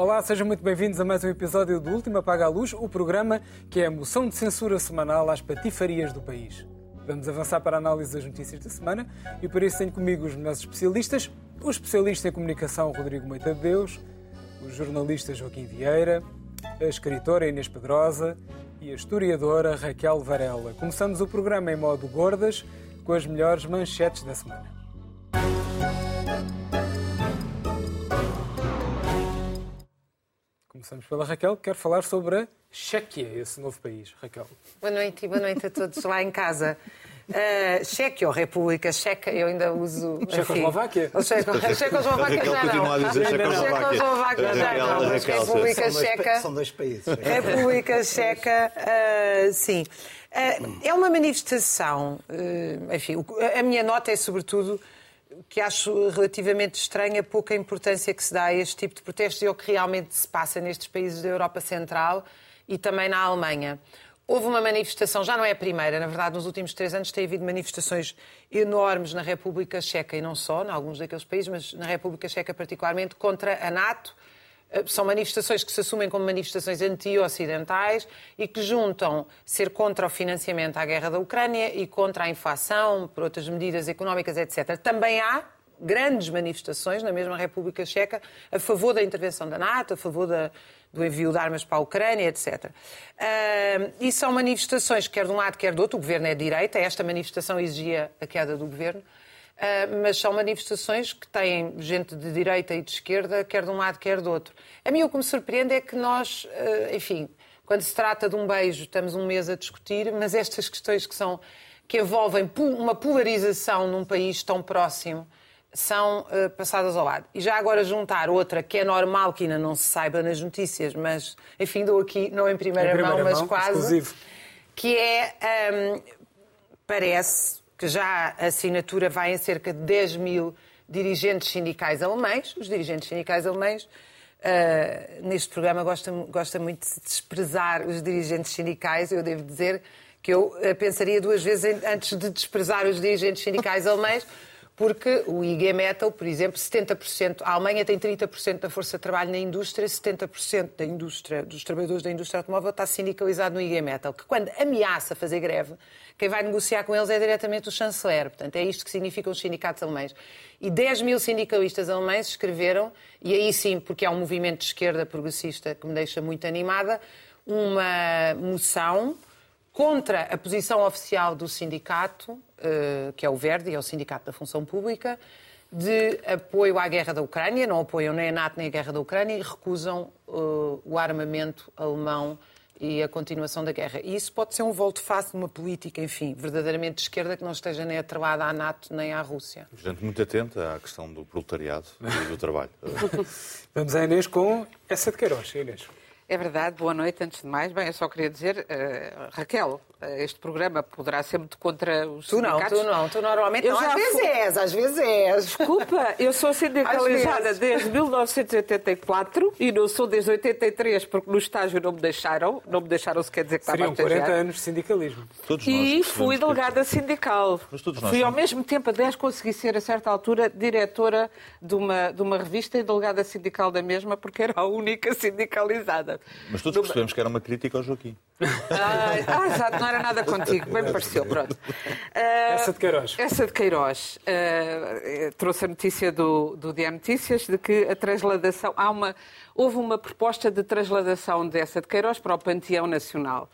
Olá, sejam muito bem-vindos a mais um episódio do Último Apaga a Luz, o programa que é a moção de censura semanal às patifarias do país. Vamos avançar para a análise das notícias da semana e por isso tenho comigo os meus especialistas, o especialista em comunicação Rodrigo Moita de Deus, o jornalista Joaquim Vieira, a escritora Inês Pedrosa e a historiadora Raquel Varela. Começamos o programa em modo gordas com as melhores manchetes da semana. Começamos pela Raquel, que quer falar sobre a Chequia, esse novo país. Raquel. Boa noite e boa noite a todos lá em casa. Uh, Chequia ou República Checa, eu ainda uso. Checoslováquia? Checoslováquia já não. continua a dizer Checoslováquia. Já não. República Checa. São dois países. República Checa, uh, sim. Uh, é uma manifestação. enfim, a minha nota é sobretudo que acho relativamente estranha a pouca importância que se dá a este tipo de protestos e ao que realmente se passa nestes países da Europa Central e também na Alemanha. Houve uma manifestação, já não é a primeira, na verdade, nos últimos três anos tem havido manifestações enormes na República Checa e não só, em alguns daqueles países, mas na República Checa particularmente, contra a NATO. Eh, são manifestações que se assumem como manifestações anti-ocidentais e que juntam ser contra o financiamento à guerra da Ucrânia e contra a inflação, por outras medidas económicas, etc. Também há grandes manifestações na mesma República Checa a favor da intervenção da NATO, a favor da, do envio de armas para a Ucrânia, etc. Uh, e são manifestações, quer de um lado, quer do outro. O governo é de direita, esta manifestação exigia a queda do governo. Uh, mas são manifestações que têm gente de direita e de esquerda, quer de um lado, quer do outro. A mim o que me surpreende é que nós, uh, enfim, quando se trata de um beijo, estamos um mês a discutir, mas estas questões que são que envolvem uma polarização num país tão próximo são uh, passadas ao lado. E já agora juntar outra que é normal que ainda não se saiba nas notícias, mas enfim, dou aqui, não em primeira, em primeira mão, mas mão, quase, exclusivo. que é, um, parece que já a assinatura vai em cerca de 10 mil dirigentes sindicais alemães. Os dirigentes sindicais alemães, uh, neste programa, gostam, gostam muito de desprezar os dirigentes sindicais, eu devo dizer que eu uh, pensaria duas vezes antes de desprezar os dirigentes sindicais alemães, porque o IG Metal, por exemplo, 70%, a Alemanha tem 30% da força de trabalho na indústria, 70% da indústria, dos trabalhadores da indústria automóvel está sindicalizado no IG Metal, que quando ameaça fazer greve, quem vai negociar com eles é diretamente o chanceler. Portanto, é isto que significam os sindicatos alemães. E 10 mil sindicalistas alemães escreveram, e aí sim, porque é um movimento de esquerda progressista que me deixa muito animada, uma moção contra a posição oficial do sindicato, eh, que é o Verde, é o Sindicato da Função Pública, de apoio à guerra da Ucrânia, não apoiam nem a NATO nem a guerra da Ucrânia e recusam uh, o armamento alemão e a continuação da guerra. E isso pode ser um volte-face de uma política, enfim, verdadeiramente de esquerda que não esteja nem atrelada à NATO nem à Rússia. Gente muito atenta à questão do proletariado e do trabalho. Vamos a Inês com essa de Queiroz. Inês. É verdade, boa noite antes de mais. Bem, eu só queria dizer, uh, Raquel, este programa poderá ser muito contra os tu sindicatos. Tu não, tu não, tu normalmente eu não, às vezes és, às vezes és. Desculpa, eu sou sindicalizada desde 1984 e não sou desde 83 porque no estágio não me deixaram, não me deixaram sequer dizer que estava Seriam a estagiar. 40 anos de sindicalismo. Todos nós E fui que- delegada sindical. Mas todos nós Fui ao mesmo tempo, a 10, consegui ser, a certa altura, diretora de uma, de uma revista e delegada sindical da mesma, porque era a única sindicalizada. Mas todos percebemos que era uma crítica ao Joaquim. Ah, ah, exato, não era nada contigo, bem me pareceu, pronto. Ah, Essa de Queiroz. Essa de Queiroz. Ah, trouxe a notícia do, do Dia Notícias de que a transladação. Há uma, houve uma proposta de transladação dessa de Queiroz para o Panteão Nacional.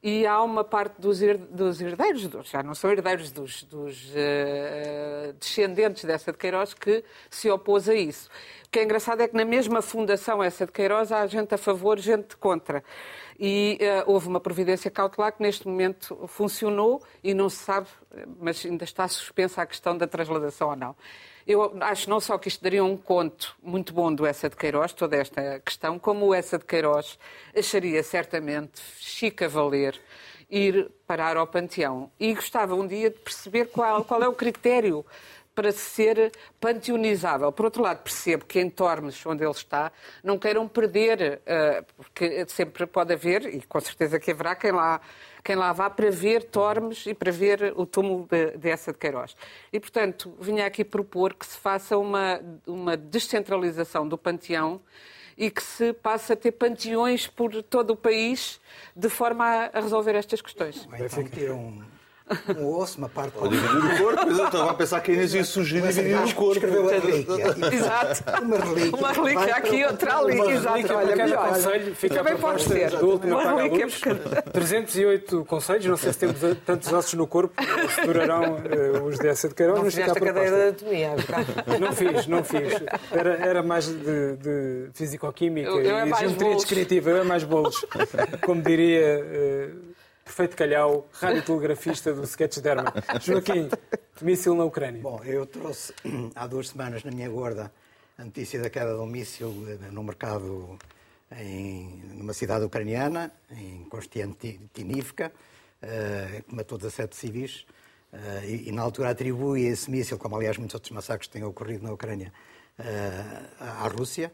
E há uma parte dos, her- dos herdeiros, dos- já não são herdeiros, dos, dos, eh, descendentes dessa de Queiroz que se opôs a isso. O que é engraçado é que na mesma fundação, essa de Queiroz, há gente a favor, gente contra. E eh, houve uma providência cautelar que neste momento funcionou e não se sabe, eh, mas ainda está suspensa a questão da transladação ou não. Eu acho não só que isto daria um conto muito bom do Essa de Queiroz, toda esta questão, como o Essa de Queiroz acharia certamente chique a valer ir parar ao panteão. E gostava um dia de perceber qual, qual é o critério para ser panteonizável. Por outro lado, percebo que em Tormes, onde ele está, não queiram perder, eh, porque sempre pode haver, e com certeza que haverá, quem lá, quem lá vá para ver Tormes e para ver o túmulo de, dessa de Queiroz. E, portanto, vinha aqui propor que se faça uma, uma descentralização do panteão e que se passa a ter panteões por todo o país de forma a, resolver estas questões. Ou então tira um, um osso, uma parte Ou dividir o corpo, mas eu estava a pensar que a Inês ia sugerir Começa dividir o corpo. escrever uma relíquia. Exato. Uma relíquia. Uma relíquia aqui, outra ali. Exato, relíquia olha, para cada melhor. conselho fica Também a pode ser. do Uma relíquia luz. para cada- 308 conselhos, não sei se temos tantos ossos no corpo, se durarão eh, os dessa de Queiroz, Não fizeste a cadeira de anatomia. Ricardo. Não fiz, não fiz. Era, era mais de, de fisicoquímica é e geometria descritiva, eu é mais bolos. Como diria eh, Perfeito Calhau, radiotelegrafista do Sketch Derma. Joaquim, míssil na Ucrânia. Bom, eu trouxe há duas semanas na minha gorda a notícia da queda de um míssil eh, no mercado em, numa cidade ucraniana, em Konstantinivka, eh, que matou 17 civis. eh, e, e na altura atribui esse míssil, como aliás muitos outros massacres têm ocorrido na Ucrânia, eh, à Rússia.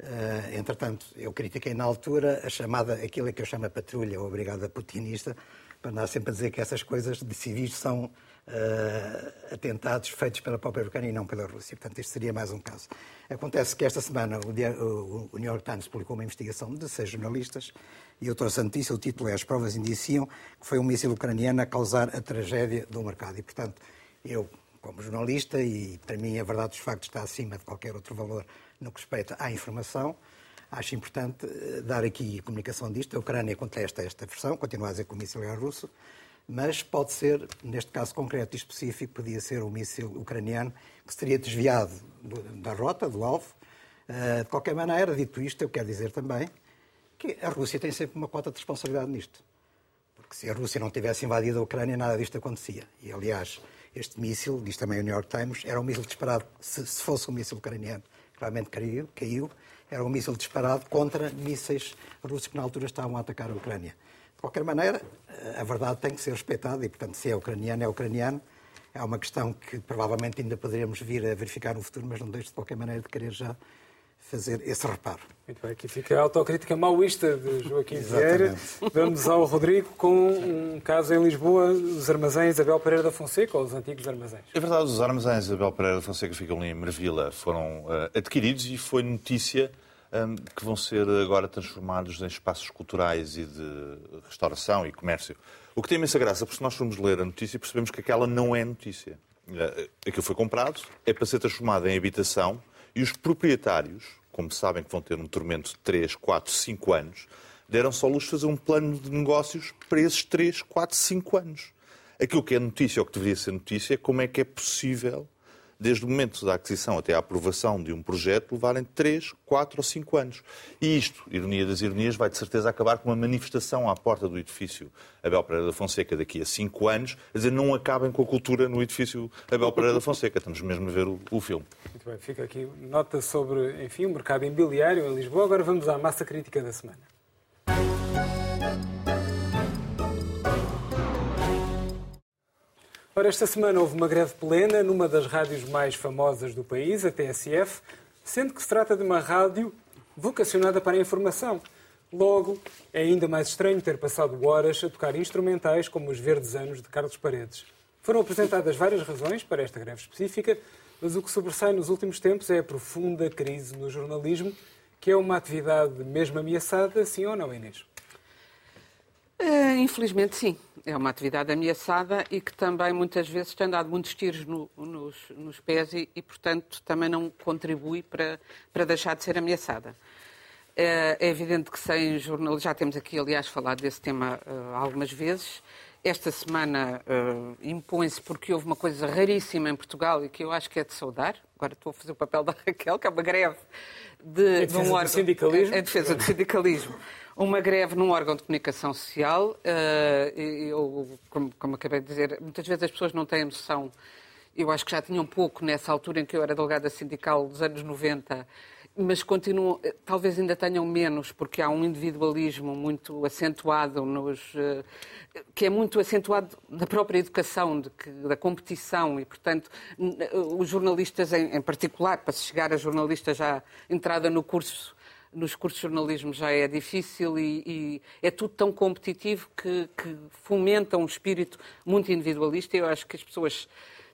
Eh, entretanto, eu critiquei na altura a chamada, aquilo que eu chamo a patrulha ou a brigada putinista, para andar sempre a dizer que essas coisas de civis são eh, atentados feitos pela própria Ucrânia e não pela Rússia. Portanto, este seria mais um caso. Acontece que esta semana o, dia- o- o New York Times publicou uma investigação de seis jornalistas e eu trouxe a notícia, o título é As provas indiciam que foi um míssil ucraniano a causar a tragédia do mercado. E, portanto, eu, como jornalista, e para mim a verdade dos factos está acima de qualquer outro valor no que respeita à informação, acho importante eh, dar aqui a comunicação disto. A Ucrânia contesta esta versão, continua a dizer que o míssil é russo, mas pode ser, neste caso concreto e específico, podia ser um míssil ucraniano que se teria desviado do- da rota, do alvo. Eh, De qualquer maneira, dito isto, eu quero dizer também que a Rússia tem sempre uma cota de responsabilidade nisto. Porque se a Rússia não tivesse invadido a Ucrânia, nada disto acontecia. E, aliás, este míssil, diz também o New York Times, era um míssil disparado, se, se fosse um míssil ucraniano, realmente caiu, caiu, era um míssil disparado contra mísseis russos que na altura estavam a atacar a Ucrânia. De qualquer maneira, a verdade tem que ser respeitada e, portanto, se é ucraniano, é ucraniano. É uma questão que provavelmente ainda poderemos vir a verificar no futuro, mas não deixo de qualquer maneira de querer já fazer esse reparo. Muito bem, aqui fica a autocrítica maoísta de Joaquim. Vieira. Vamos ao Rodrigo com um caso em Lisboa, os armazéns Abel Pereira da Fonseca, ou os antigos armazéns. É verdade, os armazéns Abel Pereira da Fonseca ficam ali em Marvila foram eh, adquiridos e foi notícia ehm, que vão ser agora transformados em espaços culturais e de restauração e comércio. O que tem imensa graça, porque se nós formos ler a notícia percebemos que aquela não é notícia. Eh, Aquilo foi comprado, é para ser transformado em habitação e os proprietários, como sabem que vão ter um tormento de 3, 4, 5 anos, deram só luz fazer um plano de negócios para esses 3, 4, 5 anos. Aquilo que é notícia, ou que deveria ser notícia, é como é que é possível, desde o momento da aquisição até à aprovação de um projeto, levarem 3, 4 ou 5 anos. E isto, ironia das ironias, vai de certeza acabar com uma manifestação à porta do edifício Abel Pereira da Fonseca daqui a 5 anos, a dizer não acabem com a cultura no edifício Abel Pereira da Fonseca. Estamos mesmo a ver o, o filme. Muito bem, fica aqui nota sobre, enfim, o mercado imobiliário em Lisboa. Agora vamos à massa crítica da semana. Ora, esta semana houve uma greve plena numa das rádios mais famosas do país, a TSF, sendo que se trata de uma rádio vocacionada para a informação. Logo, é ainda mais estranho ter passado horas a tocar instrumentais como os Verdes Anos de Carlos Paredes. Foram apresentadas várias razões para esta greve específica, mas o que sobressai nos últimos tempos é a profunda crise no jornalismo, que é uma atividade mesmo ameaçada, sim ou não, Inês? Eh, Infelizmente, sim. É uma atividade ameaçada e que também muitas vezes tem dado muitos tiros no- nos, nos pés e, e, portanto, também não contribui para, para deixar de ser ameaçada. Eh, É evidente que sem jornalismo, já temos aqui, aliás, falado desse tema eh, algumas vezes. Esta semana eh, impõe-se porque houve uma coisa raríssima em Portugal e que eu acho que é de saudar. Agora estou a fazer o papel da Raquel, que é uma greve de, Em de um do órgão- sindicalismo. Em defesa do sindicalismo. Uma greve num órgão de comunicação social. eh, eu, como, como acabei de dizer, muitas vezes as pessoas não têm noção. Eu acho que já tinham pouco nessa altura em que eu era delegada sindical dos anos 90, mas continuam, eh, talvez ainda tenham menos, porque há um individualismo muito acentuado nos. eh, que é muito acentuado na própria educação, que- da competição, e, portanto, os jornalistas em, em particular, para se chegar a jornalista já entrada no curso nos cursos de jornalismo já é difícil e, e é tudo tão competitivo que, que fomenta um espírito muito individualista. Eu acho que as pessoas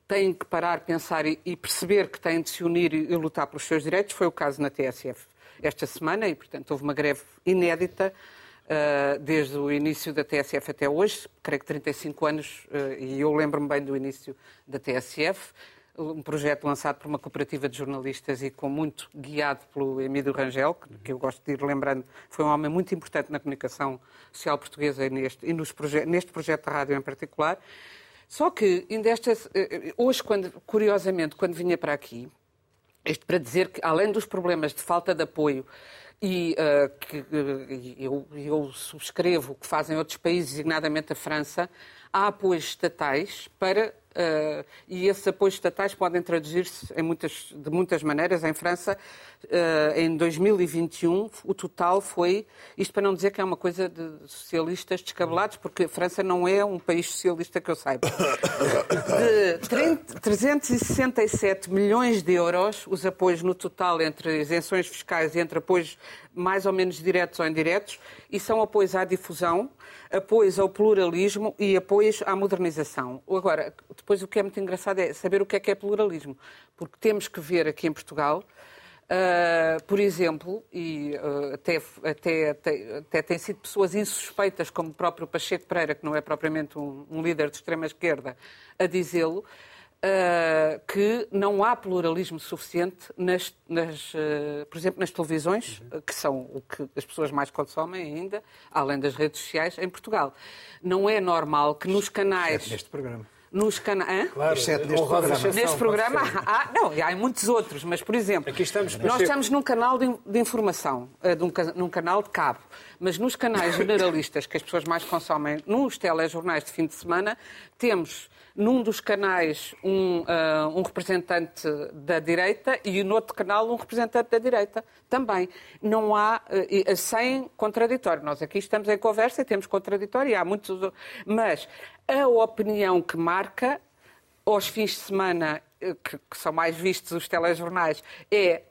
têm que parar, pensar e, e perceber que têm de se unir e, e lutar pelos seus direitos. Foi o caso na TSF esta semana e, portanto, houve uma greve inédita uh, desde o início da TSF até hoje, creio que 35 anos, uh, e eu lembro-me bem do início da TSF um projeto lançado por uma cooperativa de jornalistas e com muito guiado pelo Emílio Rangel, que eu gosto de ir lembrando, foi um homem muito importante na comunicação social portuguesa e neste, e nos proje neste projeto de rádio em particular. Só que, ainda estas, eh, hoje, quando, curiosamente, quando vinha para aqui, isto para dizer que, além dos problemas de falta de apoio e uh, que uh, eu, eu, subscrevo o que fazem outros países, designadamente a França, há apoios estatais para Uh, e esses apoios estatais podem traduzir-se muitas, de muitas maneiras. Em França, uh, em 2021, o total foi, isto para não dizer que é uma coisa de socialistas descabelados, porque a França não é um país socialista que eu saiba, de 30, 367 milhões de euros, os apoios no total entre isenções fiscais e entre apoios mais ou menos diretos ou indiretos, e são apoios à difusão, apoios ao pluralismo e apoios à modernização. Agora, depois o que é muito engraçado é saber o que é que é pluralismo, porque temos que ver aqui em Portugal, uh, por exemplo, e uh, até, até, até, até têm sido pessoas insuspeitas, como o próprio Pacheco Pereira, que não é propriamente um, um líder de extrema-esquerda, a dizê-lo, uh, que não há pluralismo suficiente, nas, nas, por exemplo, nas televisões, uhum. que são o que as pessoas mais consomem ainda, além das redes sociais, em Portugal. Não é normal que nos canais. Neste programa nos canais. Claro, Exceto neste programa. Neste programa há, não, há muitos outros, mas, por exemplo, Aqui estamos, nós estamos num canal de, de informação, uh, de um, num canal de cabo, mas nos canais generalistas que as pessoas mais consomem, nos telejornais de fim de semana, temos num dos canais um, uh, um representante da direita e no outro canal um representante da direita também. Não há, uh, sem contraditório. Nós aqui estamos em conversa e temos contraditório e há muitos. Mas a opinião que marca aos fins de semana que, que, são mais vistos os telejornais, é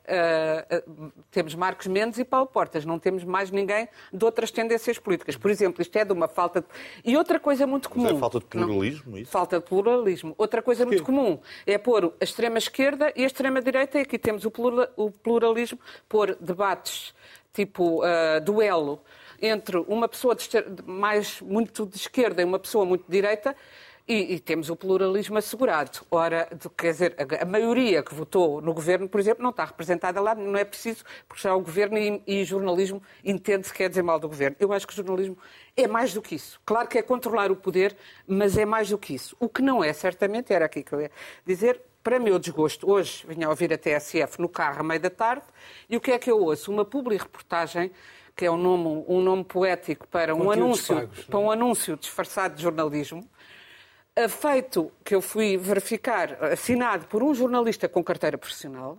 uh, uh, temos Marcos Mendes e Paulo Portas, não temos mais ninguém de outras tendências políticas. Por exemplo, isto é de uma falta de... E outra coisa muito comum... Mas é falta de pluralismo, não? isso? Falta de pluralismo. Outra coisa muito comum é pôr a extrema-esquerda e a extrema-direita, e aqui temos o pluralismo, pôr debates tipo uh, duelo entre uma pessoa de, mais muito de esquerda e uma pessoa muito de direita, e, e, temos o pluralismo assegurado. Ora, quer dizer, a, maioria que votou no governo, por exemplo, não está representada lá, não é preciso, porque já o governo e, e jornalismo entende-se que quer dizer mal do governo. Eu acho que o jornalismo é mais do que isso. Claro que é controlar o poder, mas é mais do que isso. O que não é, certamente, era aqui que eu ia dizer, para meu desgosto, hoje vinha a ouvir a TSF no carro à meia da tarde, e o que é que eu ouço? Uma publi-reportagem que é um nome, um nome poético para um, anúncio, pagos, para um anúncio disfarçado de jornalismo, feito que eu fui verificar, assinado por um jornalista com carteira profissional,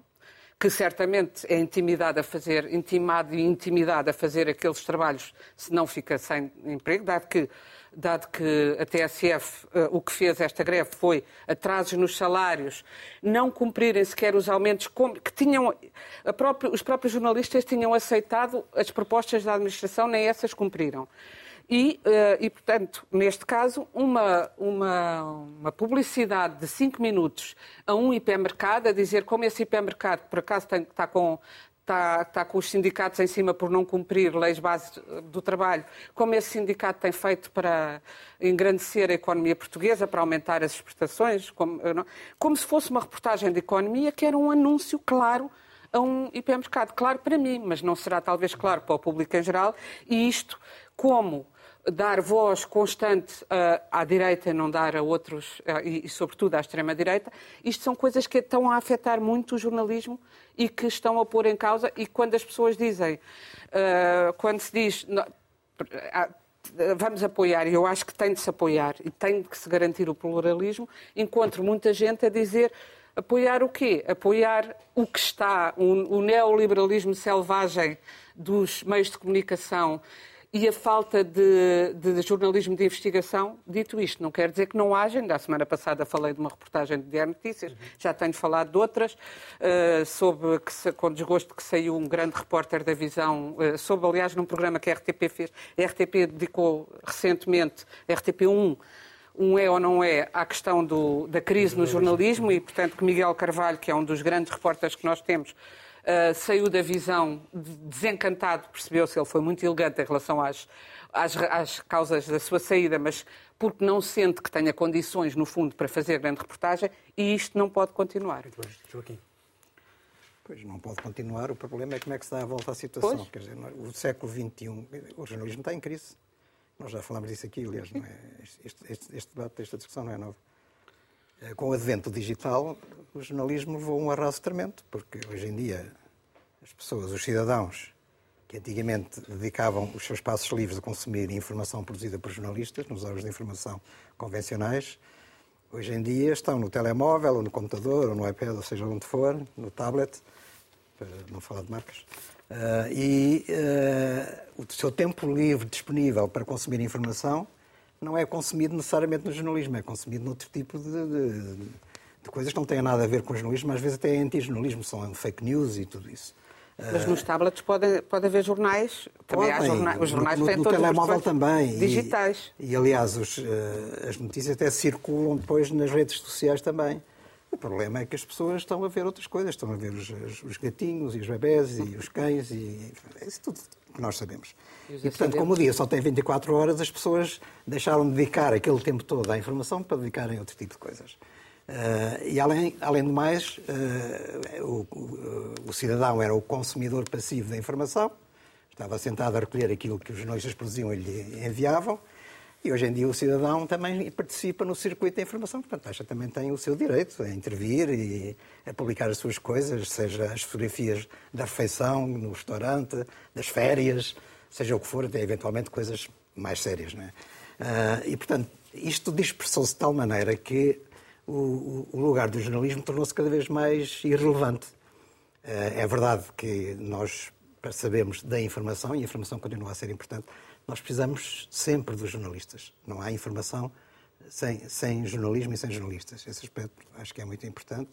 que certamente é intimidado a fazer, intimado e intimidado a fazer aqueles trabalhos, se não fica sem emprego, dado que, dado que a TSF eh, o que fez esta greve foi atrasos nos salários, não cumprirem sequer os aumentos que tinham, os próprios jornalistas tinham aceitado as propostas da administração, nem essas cumpriram. E, uh, e, portanto, neste caso, uma, uma, uma publicidade de 5 minutos a um hipermercado, a dizer como esse hipermercado, por acaso, tem, está com, Está, está, com os sindicatos em cima por não cumprir leis base do trabalho, como esse sindicato tem feito para engrandecer a economia portuguesa, para aumentar as exportações, como, como se fosse uma reportagem de economia que era um anúncio claro a um hipermercado. Claro para mim, mas não será talvez claro para o público em geral. E isto, como dar voz constante uh, à direita e não dar a outros, uh, e, sobretudo à extrema-direita, isto são coisas que estão a afetar muito o jornalismo e que estão a pôr em causa. E quando as pessoas dizem, uh, quando se diz. Não, vamos apoiar, e eu acho que tem de se apoiar e tem de se garantir o pluralismo, encontro muita gente a dizer apoiar o quê? Apoiar o que está, o, o neoliberalismo selvagem dos meios de comunicação e a falta de, de, jornalismo de investigação. Dito isto, não quer dizer que não haja. Ainda a semana passada falei de uma reportagem de Diário Notícias, uhum. já tenho falado de outras, uh, sobre que, com desgosto que saiu um grande repórter da Visão, uh, sobre, aliás, num programa que a RTP fez. A RTP dedicou recentemente, a RTP1, um é ou não é à questão do, da crise no jornalismo e, portanto, que Miguel Carvalho, que é um dos grandes repórteres que nós temos, uh, saiu da visão desencantado, percebeu-se, ele foi muito elegante em relação às, às, às causas da sua saída, mas porque não sente que tenha condições, no fundo, para fazer grande reportagem, e isto não pode continuar. Joaquim. Pois não pode continuar. O problema é como é que se dá a volta à situação. Pois. Quer dizer, o século XXI, o jornalismo está em crise. Nós já falámos disso aqui, aliás, não é? este, este, este debate, esta discussão não é nova. Eh, Com o advento digital, o jornalismo levou um arraso tremendo, porque hoje em dia as pessoas, os cidadãos, que antigamente dedicavam os seus passos livres a consumir informação produzida por jornalistas, nos órgãos de informação convencionais, hoje em dia estão no telemóvel, ou no computador, ou no iPad, ou seja onde for, no tablet, para não falar de marcas, uh, e uh, o seu tempo livre disponível para consumir informação não é consumido necessariamente no jornalismo, é consumido noutro tipo de, de, de coisas que não têm nada a ver com o jornalismo, às vezes até é anti-jornalismo, são fake news e tudo isso. Mas nos tablets pode, pode haver jornais, também Podem. jornais, os jornais no, têm no as telemóvel também. E- digitais. E, aliás, os, eh, as notícias até circulam depois nas redes sociais também. O problema é que as pessoas estão a ver outras coisas, estão a ver os, os- os gatinhos e os bebés e os cães e é isso tudo que nós sabemos. E E, portanto, acidentes. como o dia só tem 24 horas, as pessoas deixaram de dedicar aquele tempo todo à informação para dedicarem a outro tipo de coisas. Eh, e além, além do mais, eh, o, o- o cidadão era o consumidor passivo da informação, estava sentado a recolher aquilo que os jornalistas produziam e lhe enviavam, e hoje em dia o cidadão também participa no circuito da informação, portanto, acha também tem o seu direito a intervir e a publicar as suas coisas, seja as fotografias da refeição, no restaurante, das férias, seja o que for, até eventualmente coisas mais sérias. Não é? Ah, e, portanto, isto dispersou-se de tal maneira que o, o- lugar do jornalismo tornou-se cada vez mais irrelevante. Eh, É verdade que nós para sabermos da informação, e a informação continua a ser importante, nós precisamos sempre dos jornalistas. Não há informação sem, sem jornalismo e sem jornalistas. Esse aspecto acho que é muito importante,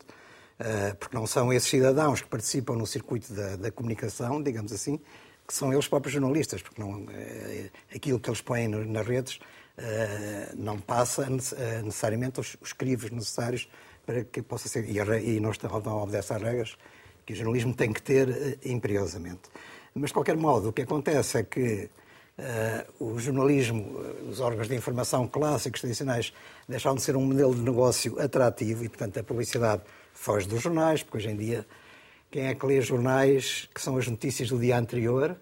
eh, porque não são esses cidadãos que participam no circuito da, da comunicação, digamos assim, que são eles próprios jornalistas, porque não, eh, aquilo que eles põem nas redes eh, não passa nece- necessariamente os, os crivos necessários para que possa ser. E, a re- e não, está- não obedece às regras que o jornalismo tem que ter imperiosamente. Mas, de qualquer modo, o que acontece é que o jornalismo, eh, os órgãos de informação clássicos, tradicionais, deixaram de ser um modelo de negócio atrativo e, portanto, a publicidade foge dos jornais, porque hoje em dia quem é que lê jornais que são as notícias do dia anterior,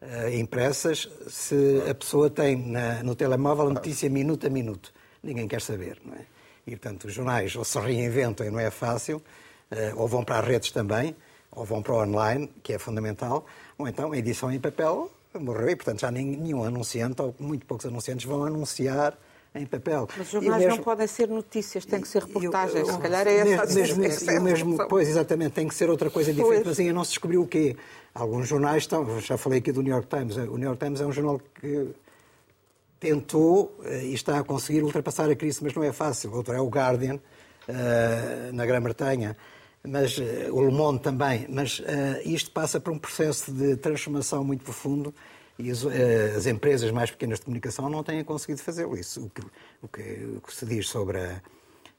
eh, impressas, se a pessoa tem na- no telemóvel a notícia minuto a minuto? Ninguém quer saber, não é? E, portanto, os jornais ou se reinventam e não é fácil, eh, ou vão para as redes também, ou vão para o online, que é fundamental, ou então a edição em papel morreu e, portanto, já nenhum anunciante, ou muito poucos anunciantes, vão anunciar em papel. Mas os jornais mesmo- não podem ser notícias, têm que ser reportagens. o- Se calhar é essa a mesmo, essa mesmo, é a mesmo. Pois, exatamente, tem que ser outra coisa diferente, Pois. mas ainda não se descobriu o quê. Alguns jornais estão, já falei aqui do New York Times, o New York Times é um jornal que tentou eh, e está a conseguir ultrapassar a crise, mas não é fácil. Outro é o Guardian, eh, na Grã-Bretanha, mas eh, o Le Monde também. Mas eh, isto passa por um processo de transformação muito profundo e as, eh, as empresas mais pequenas de comunicação não têm conseguido fazê-lo. Isso, o que, o, que, o que se diz sobre a,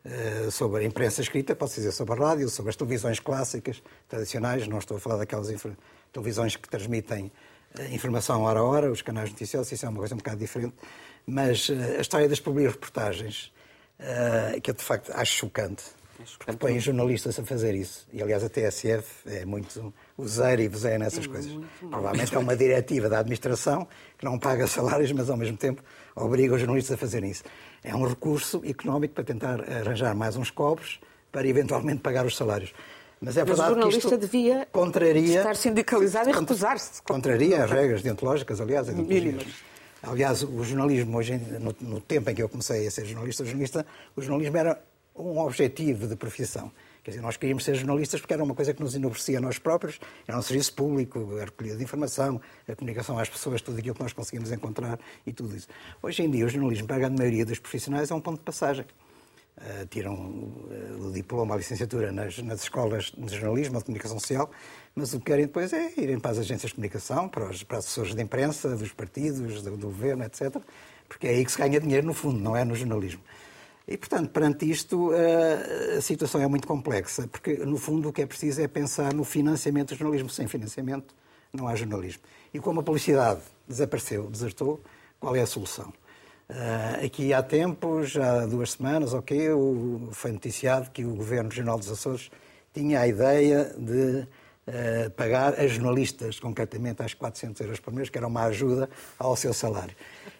eh, sobre a imprensa escrita, posso dizer sobre a rádio, sobre as televisões clássicas, tradicionais, não estou a falar daquelas televisões que transmitem informação hora a hora, os canais noticiosos, isso é uma coisa um bocado diferente, mas a história das publi-reportagens, eh, que eu de facto acho chocante, porque põem jornalistas a fazer isso, e aliás a TSF é muito useira e vozeia nessas coisas. Provavelmente é uma diretiva da administração que não paga salários, mas ao mesmo tempo obriga os jornalistas a fazerem isso. É um recurso económico para tentar arranjar mais uns cobres para eventualmente pagar os salários. Mas é Mas o verdade que jornalista isto devia contraria, estar sindicalizado e recusar-se. Contraria as regras deontológicas, aliás, Mínimas. Aliás, o jornalismo, hoje, no, no tempo em que eu comecei a ser jornalista, jornalista, o jornalismo era um objetivo de profissão. Quer dizer, nós queríamos ser jornalistas porque era uma coisa que nos enobrecia a nós próprios, era um serviço público, a recolhida de informação, a comunicação às pessoas, tudo aquilo que nós conseguimos encontrar e tudo isso. Hoje em dia, o jornalismo, para a grande maioria dos profissionais, é um ponto de passagem. Uh, tiram uh, o diploma, a licenciatura nas, nas escolas de jornalismo ou de comunicação social, mas o que querem depois é irem para as agências de comunicação, para os, para as assessores de imprensa, dos partidos, do, do governo, etc. Porque é aí que se ganha dinheiro, no fundo, não é no jornalismo. E, portanto, perante isto, eh, a situação é muito complexa, porque, no fundo, o que é preciso é pensar no financiamento do jornalismo. Sem financiamento, não há jornalismo. E como a publicidade desapareceu, desertou, qual é a solução? Uh, aqui há tempos, há duas semanas, ok, foi noticiado que o Governo Regional dos Açores tinha a ideia de uh, pagar a jornalistas, concretamente às 400 euros por mês, que era uma ajuda ao seu salário.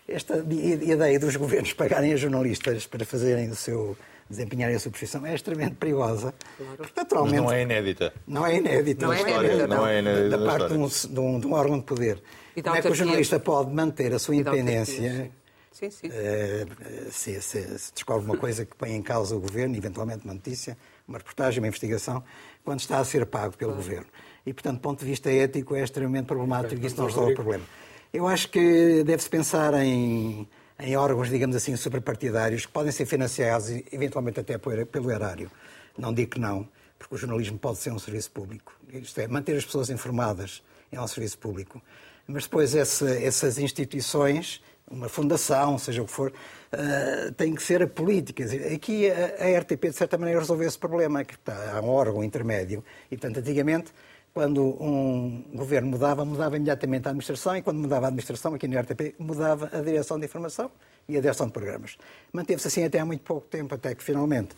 Esta ideia dos governos pagarem a jornalistas para fazerem o seu desempenharem a sua profissão é extremamente perigosa. Claro. Naturalmente, Mas não é inédita. Não é inédita. Não é inédita. Não é inédita da, da parte de um, de, um, de um, órgão de poder. Como é que o jornalista pode manter a sua independência Sim, sim. Uh, se, se, se, descobre uma coisa que põe em causa o governo, eventualmente uma notícia, uma reportagem, uma investigação, quando está a ser pago pelo claro. governo. E, portanto, do ponto de vista ético, é extremamente problemático e isso não resolve o problema. Eu acho que deve-se pensar em, em órgãos, digamos assim, superpartidários, que podem ser financiados, eventualmente até pelo erário. Não digo que não, porque o jornalismo pode ser um serviço público. Isto é, manter as pessoas informadas é um serviço público. Mas depois essa, essas instituições uma fundação, seja o que for, uh, tem que ser a política. Aqui a, a, RTP, de certa maneira, resolveu esse problema, que está, há um órgão intermédio. E, portanto, antigamente, quando um governo mudava, mudava imediatamente a administração, e quando mudava a administração, aqui na RTP, mudava a direção de informação e a direção de programas. Manteve-se assim até há muito pouco tempo, até que finalmente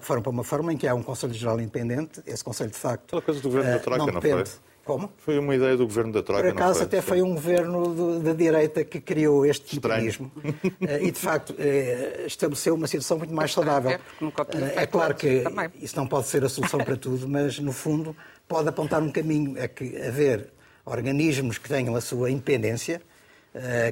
foram para uma forma em que há um Conselho Geral Independente, esse Conselho de facto. Aquela coisa do governo da eh, Troika, não, não foi? Como? Foi uma ideia do governo da Troika. Por acaso, até foi um governo da direita que criou este mecanismo eh, e, de facto, eh, estabeleceu uma situação muito mais saudável. É, eh, é claro que isso não pode ser a solução para tudo, mas, no fundo, pode apontar um caminho. É que haver organismos que tenham a sua independência,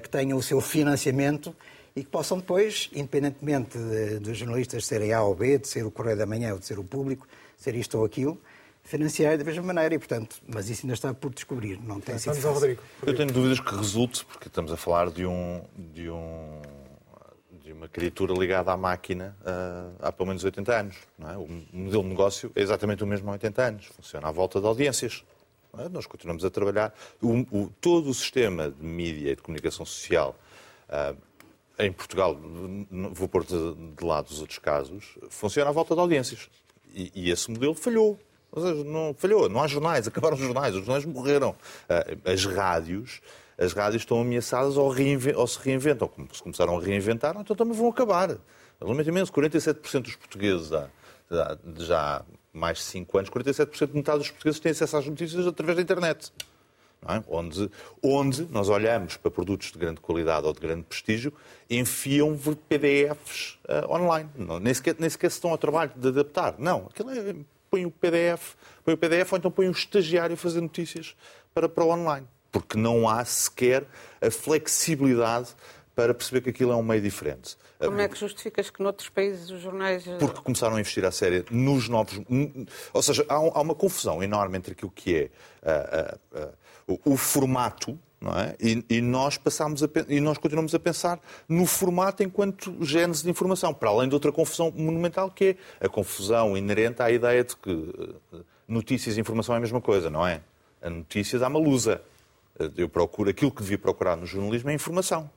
que tenham o seu financiamento e que possam depois, independentemente dos jornalistas serem A ou B, de ser o Correio da Manhã ou de ser o Público, ser isto ou aquilo, financiar da mesma maneira e, portanto, mas isso ainda está por descobrir, não tem sido fácil. Rodrigo. Eu tenho dúvidas que resulte, porque estamos a falar de um, de um de uma criatura ligada à máquina uh, há pelo menos 80 anos. Não é? O modelo de negócio é exatamente o mesmo há 80 anos. Funciona à volta de audiências. É? Nós continuamos a trabalhar. O, o, todo o sistema de mídia e de comunicação social uh, em Portugal, vou pôr de, de lado os outros casos, funciona à volta de audiências. E, e esse modelo falhou. Ou seja, não falhou, não há jornais, acabaram os jornais, os jornais morreram. Ah, as rádios, as rádios estão ameaçadas ou, ou se reinventam. Como se começaram a reinventar, então também vão acabar. Lamento imenso, 47% dos portugueses há, já mais de 5 anos, 47% de metade dos portugueses têm acesso às notícias através da internet. É? Onde, onde nós olhamos para produtos de grande qualidade ou de grande prestígio, enfiam PDFs uh, ah, online. Não, nem, sequer, nem sequer se estão ao trabalho de adaptar. Não, aquilo é põe o PDF, põe o PDF ou então põe um estagiário a fazer notícias para, para o online. Porque não há sequer a flexibilidade para perceber que aquilo é um meio diferente. Como é que justificas que noutros países os jornais. Eh, Porque começaram a investir à séria nos novos. Ou seja, há, uma confusão enorme entre aquilo que é uh, o, o formato é? E, e, nós passamos a, e nós continuamos a pensar no formato enquanto gênese de informação, para além de outra confusão monumental que é a confusão inerente à ideia de que eh, notícias e informação é a mesma coisa, não é? A notícia dá uma lusa. Eh, eu procuro aquilo que devia procurar no jornalismo é informação.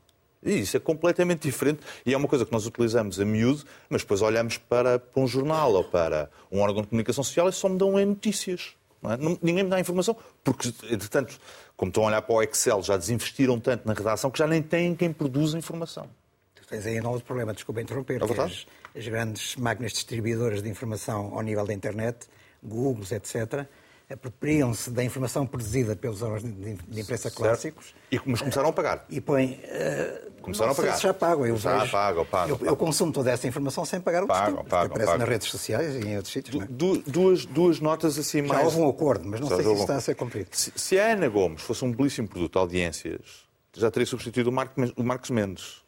E isso é completamente diferente e é uma coisa que nós utilizamos a miúdo, mas depois olhamos para, para um jornal ou para um órgão de comunicação social e só me dão é notícias. É? Ninguém me dá informação, porque, entretanto, como estão a olhar para o Excel, já desinvestiram tanto na redação que já nem têm quem produz a informação. Tu tens aí um outro problema, desculpa interromper, é as, as grandes máquinas distribuidoras de informação ao nível da internet, Google, etc., apropriam-se da informação produzida pelos órgãos de imprensa clássicos. E, mas começaram a pagar. E põem. Uh, começaram a pagar. já pagam. Eu já vejo, pagam, pagam. Eu, eu, consumo toda essa informação sem pagar o pagam, costume. pagam, aparece pagam. nas redes sociais e em outros sítios. Du, du, duas, duas notas assim já mais. Já houve um acordo, mas não já sei se isso está a ser cumprido. Se, se, a Ana Gomes fosse um belíssimo produto de audiências, já teria substituído o, Marco, o Marcos Mendes.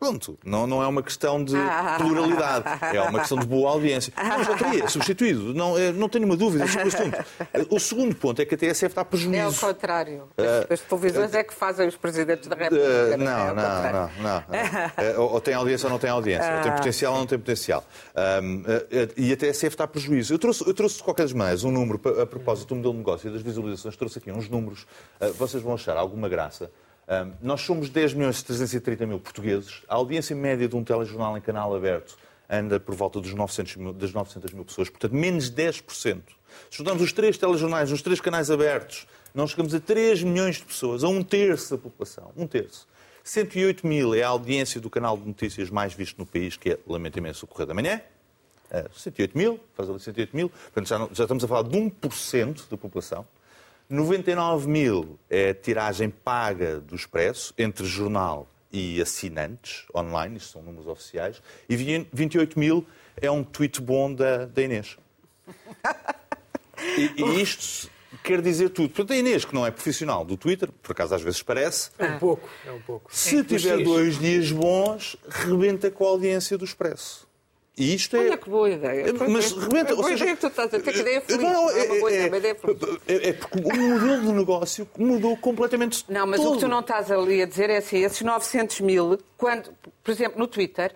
Pronto, não, não é uma questão de pluralidade, é uma questão de boa audiência. Não, já teria substituído, não, eh, não tenho nenhuma dúvida sobre o assunto. O segundo ponto é que a TSF está a prejuízo. É o contrário. As, as televisões é que fazem os presidentes da República. Uh, não, é não, não, não, não, Ou tem audiência ou não tem audiência, ou tem potencial ou não tem potencial. Um, e a TSF está a prejuízo. Eu trouxe, eu trouxe de qualquer maneira um número, a propósito do modelo de negócio e das visualizações, trouxe aqui uns números, vocês vão achar alguma graça. Nós somos 10 milhões e 330 mil portugueses. A audiência média de um telejornal em canal aberto anda por volta dos 900 mil, das 900 mil pessoas, portanto, menos 10%. Se juntamos os três telejornais, os três canais abertos, nós chegamos a 3 milhões de pessoas, a um terço da população. Um terço. 108 mil é a audiência do canal de notícias mais visto no país, que é, lamento imenso, o Correio da Manhã. 108 mil, faz ali 108 mil, portanto já, não, já estamos a falar de 1% da população. 99 mil é a tiragem paga do Expresso, entre jornal e assinantes online, isto são números oficiais, e 28 mil é um tweet bom da, da Inês. E, e isto quer dizer tudo. Portanto, a Inês, que não é profissional do Twitter, por acaso às vezes parece, É um pouco, é um pouco. se tiver X. dois dias bons, rebenta com a audiência do Expresso. E isto é. Olha que boa ideia. Mas rebenta, ou Boa seja, ideia que tu estás a dizer, que ideia feliz. Não, é uma boa ideia, uma ideia é, é porque o modelo de negócio mudou completamente. Não, mas todo. o que tu não estás ali a dizer é assim, esses 900 mil, quando, por exemplo, no Twitter,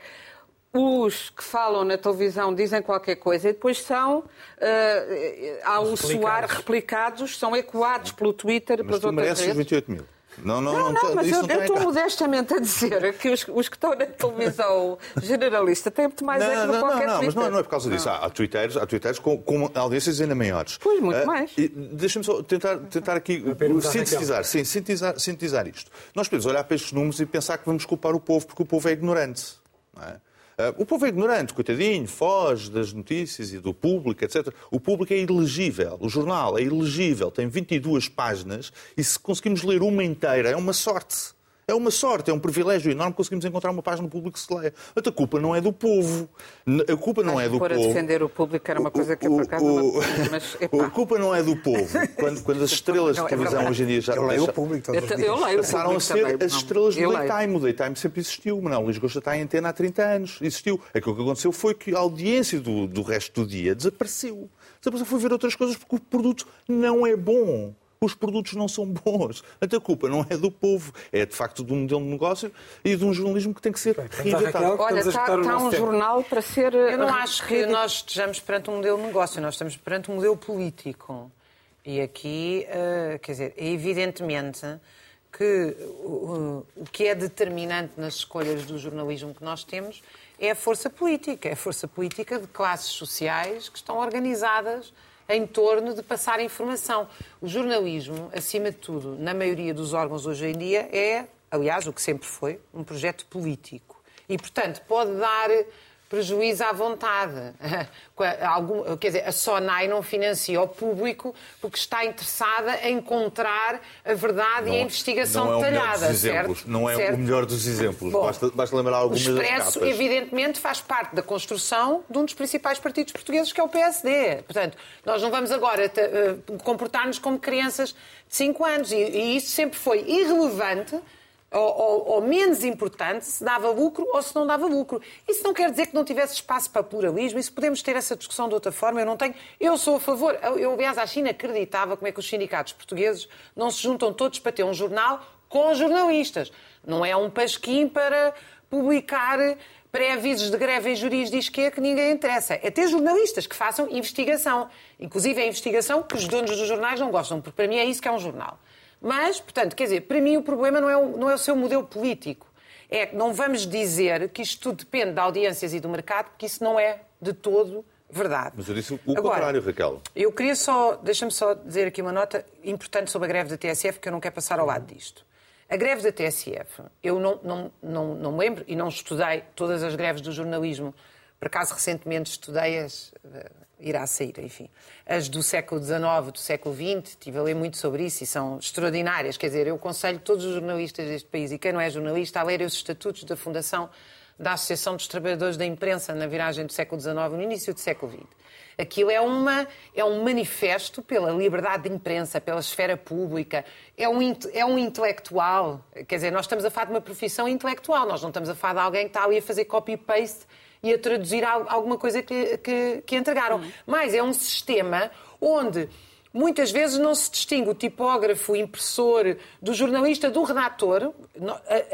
os que falam na televisão dizem qualquer coisa e depois são, eh, ao soar, replicados, são ecoados pelo Twitter e Mas pelas tu outras mereces os redes. 28 mil. Não, não, Não, não, não, mas isso eu estou modestamente a dizer que os, os que estão na televisão generalista têm muito mais eco Não, do não, que qualquer não, não, mas não, não é por causa disso. Há, há twitteiros, há twitteiros com, com audiências ainda maiores. Pois, muito Ah, mais. e Deixa-me só tentar, tentar aqui à sintetizar, sim, sintetizar, sintetizar isto. Nós podemos olhar para estes números e pensar que vamos culpar o povo porque o povo é ignorante. não é? Ah, o povo é ignorante, coitadinho, foge das notícias e do público, etc. O público é ilegível, o jornal é ilegível, tem 22 páginas e se conseguimos ler uma inteira é uma sorte. É uma sorte, é um privilégio enorme conseguimos encontrar uma página pública que se leia. Mas a culpa não é do povo. A culpa não é do Pôr a povo. defender o público era uma coisa que eu, por acaso, O- mas, A culpa não é do povo. Quando, quando as estrelas de Não, é televisão verdade. hoje em dia já Eu leio o público todos os Eu, dias. eu leio o Passaram a público ser também, as não. estrelas do daytime. O daytime sempre existiu. O Manuel Luís Gosta está em antena há 30 anos. Existiu. Aquilo que aconteceu foi que a audiência do, do resto do dia desapareceu. Desapareceu, foi ver outras coisas porque o produto não é bom. Os produtos não são bons. Portanto, a culpa não é do povo, é de facto do modelo de negócio e de um jornalismo que tem que ser. Raquel. Olha, está nosso um tempo. jornal para ser. Eu não acho que nós estejamos perante um modelo de negócio, nós estamos perante um modelo político. E aqui, eh, quer dizer, é evidentemente que o, o que é determinante nas escolhas do jornalismo que nós temos é a força política. É a força política de classes sociais que estão organizadas em torno de passar informação. O jornalismo, acima de tudo, na maioria dos órgãos hoje em dia, é, aliás, o que sempre foi, um projeto político. E, portanto, pode dar prejuízo à vontade. Algum, quer dizer, a SONAI não financia o público porque está interessada em encontrar a verdade e a investigação não é o detalhada, certo? Não é Certo? o melhor dos exemplos. Bom, basta, basta lembrar O algumas das Expresso, evidentemente, faz parte da construção de um dos principais partidos portugueses, que é o PSD. Portanto, nós não vamos agora eh, comportar-nos como crianças de 5 anos. E, e isso sempre foi irrelevante ou, ou- menos importante se dava lucro ou se não dava lucro. Isso não quer dizer que não tivesse espaço para pluralismo, isso podemos ter essa discussão de outra forma. Eu não tenho. Eu sou a favor. Eu, aliás, à China acreditava como é que os sindicatos portugueses não se juntam todos para ter um jornal com jornalistas. Não é um pasquim para publicar pré-avisos de greve em juris diz que que ninguém interessa. É ter jornalistas que façam investigação. Inclusive é investigação que os donos dos jornais não gostam, porque para mim é isso que é um jornal. Mas, portanto, quer dizer, para mim o problema não é o, não é o seu modelo político. É que não vamos dizer que isto tudo depende de audiências e do mercado, porque isso não é de todo verdade. Mas eu disse o Agora, contrário, Raquel. Eu queria só, deixa-me só dizer aqui uma nota importante sobre a greve da TSF, que eu não quero passar ao lado disto. A greve da TSF, eu não, não, não, não me lembro e não estudei todas as greves do jornalismo. Por acaso, recentemente estudei-as, irá sair, enfim. As do século XIX, do século XX, estive a ler muito sobre isso e são extraordinárias. Quer dizer, eu aconselho todos os jornalistas deste país e quem não é jornalista a lerem os estatutos da Fundação da Associação dos Trabalhadores da Imprensa na viragem do século XIX, no início do século XX. Aquilo é, uma, é um manifesto pela liberdade de imprensa, pela esfera pública. É um, é um intelectual. Quer dizer, nós estamos a falar de uma profissão intelectual. Nós não estamos a falar de alguém que está ali a fazer copy-paste e a traduzir al- alguma coisa que, que, que entregaram. Mas é um sistema onde muitas vezes não se distingue o tipógrafo, o impressor, do jornalista, do redator.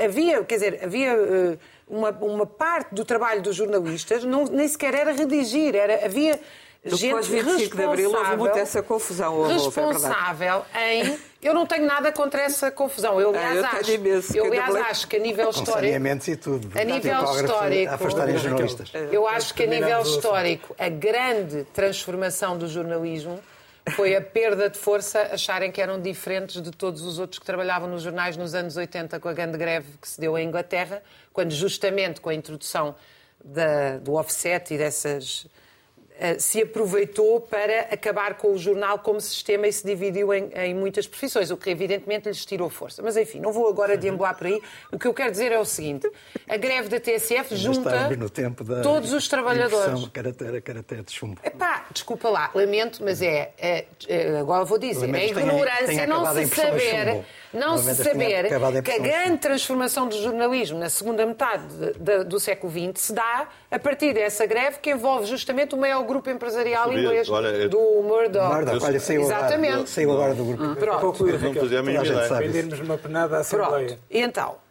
Havia, quer dizer, havia eh, uma, uma parte do trabalho dos jornalistas, não, nem sequer era redigir, era, havia Depois de 25 de Abril houve muito essa confusão. Houve, responsável é em... Eu não tenho nada contra essa confusão. Eu, aliás, ah, eu acho, imenso, eu, aliás acho que a nível histórico... e tudo. A nível histórico... afastarem jornalistas. Eu acho que a nível histórico a grande transformação do jornalismo foi a perda de força acharem que eram diferentes de todos os outros que trabalhavam nos jornais nos anos 80 com a grande greve que se deu em Inglaterra, quando justamente com a introdução da, do offset e dessas se aproveitou para acabar com o jornal como sistema e se dividiu em, em, muitas profissões, o que evidentemente lhes tirou força. Mas enfim, não vou agora deambular por aí. O que eu quero dizer é o seguinte: a greve da TSF junta todos os trabalhadores. Caractere, caractere de chumbo. Epá, desculpa lá, lamento, mas é, é, é agora vou dizer, é ignorância não se saber não se saber que a grande transformação do jornalismo na segunda metade de, de, do século XX se dá a partir dessa greve que envolve justamente o maior grupo empresarial Sabia, inglês olha, do Murdoch. Murdoch, olha, saiu Exatamente. Agora, saiu agora do grupo. Pronto. Concluir, não podia Vendermos uma penada à Assembleia. Pronto. Então, eh,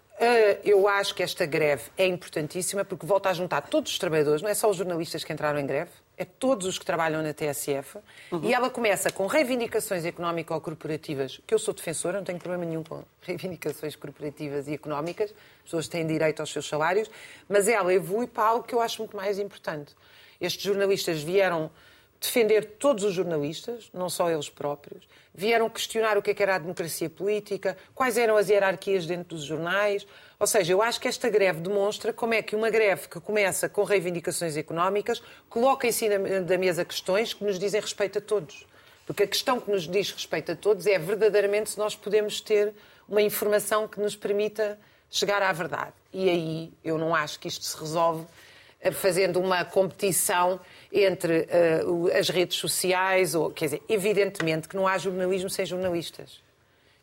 eu acho que esta greve é importantíssima porque volta a juntar todos os trabalhadores, não é só os jornalistas que entraram em greve, é todos os que trabalham na TSF. Uhum. E ela começa com reivindicações económico-corporativas, que eu sou defensora, não tenho problema nenhum com reivindicações corporativas e económicas, as pessoas têm direito aos seus salários, mas ela evolui para algo que eu acho muito mais importante. Estes jornalistas vieram defender todos os jornalistas, não só eles próprios, vieram questionar o que, é que era a democracia política, quais eram as hierarquias dentro dos jornais. Ou seja, eu acho que esta greve demonstra como é que uma greve que começa com reivindicações económicas coloca em cima da mesa questões que nos dizem respeito a todos. Porque a questão que nos diz respeito a todos é verdadeiramente se nós podemos ter uma informação que nos permita chegar à verdade. E aí eu não acho que isto se resolve fazendo uma competição entre uh, as redes sociais, ou, quer dizer, evidentemente que não há jornalismo sem jornalistas.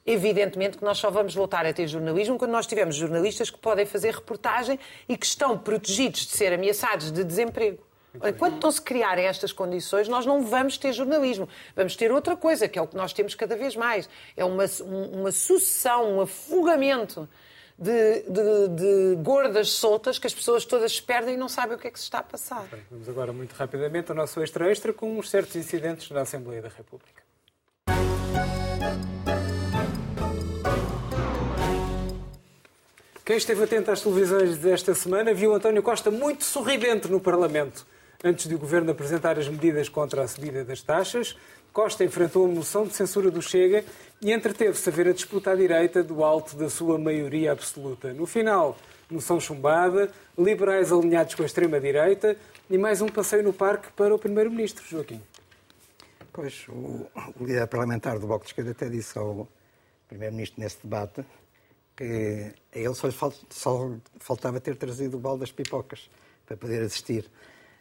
Evidentemente que nós só vamos voltar a ter jornalismo quando nós tivermos jornalistas que podem fazer reportagem e que estão protegidos de ser ameaçados de desemprego. Enquanto não se criarem estas condições, nós não vamos ter jornalismo. Vamos ter outra coisa, que é o que nós temos cada vez mais. É uma, uma sucessão, um afogamento de, de, de, gordas soltas que as pessoas todas perdem e não sabem o que é que se está a passar. Bem, vamos agora muito rapidamente ao nosso extra-extra com uns certos incidentes na Assembleia da República. Quem esteve atento às televisões desta semana viu António Costa muito sorridente no Parlamento. Antes de o Governo apresentar as medidas contra a subida das taxas, Costa enfrentou a moção de censura do Chega e entreteve-se a ver a disputa à direita do alto da sua maioria absoluta. No final, moção chumbada, liberais alinhados com a extrema-direita e mais um passeio no parque para o Primeiro-Ministro, Joaquim. Pois, o, líder parlamentar do Bloco de Esquerda até disse ao Primeiro-Ministro nesse debate que a ele só, só faltava ter trazido o balde das pipocas para poder assistir.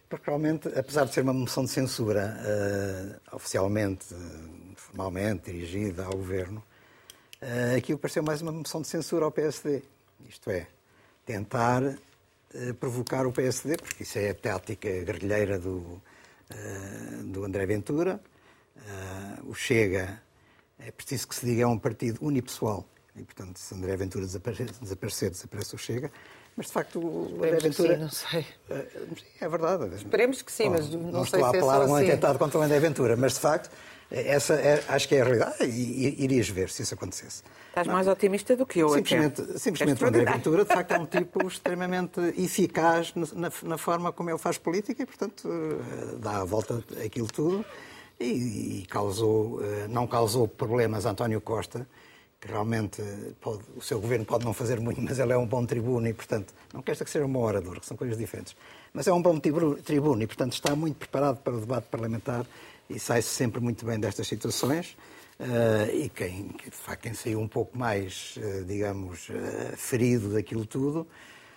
Porque realmente, apesar de ser uma moção de censura uh, oficialmente, formalmente dirigida ao governo, uh, aquilo pareceu mais uma moção de censura ao PSD. Isto é, tentar uh, provocar o PSD, porque isso é a tática guerrilheira do, do André Ventura. o Chega, é preciso que se diga, é um partido unipessoal. E, portanto, se André Ventura desaparecer desaparece o Chega. Mas, de facto, o André Ventura... Sim, não sei. Eh, é verdade. Esperemos que sim, Bom, mas não, não sei se é Não estou a apelar a um assim. atentado contra o André Ventura, mas, de facto, essa é, acho que é a realidade e irias ver se isso acontecesse. Estás mais otimista do que eu Simplesmente, até. simplesmente o André Ventura, de facto, é um tipo extremamente eficaz na, na, forma como ele faz política e, portanto, eh, dá a volta àquilo tudo e, e causou, eh, não causou problemas a António Costa, que realmente pode, o seu governo pode não fazer muito, mas ele é um bom tribuno e, portanto, não quer que seja um bom orador, que são coisas diferentes. Mas é um bom tribuno e, portanto, está muito preparado para o debate parlamentar e sai-se sempre muito bem destas situações. Uh, e quem, de facto, quem saiu um pouco mais, uh, digamos, uh, ferido daquilo tudo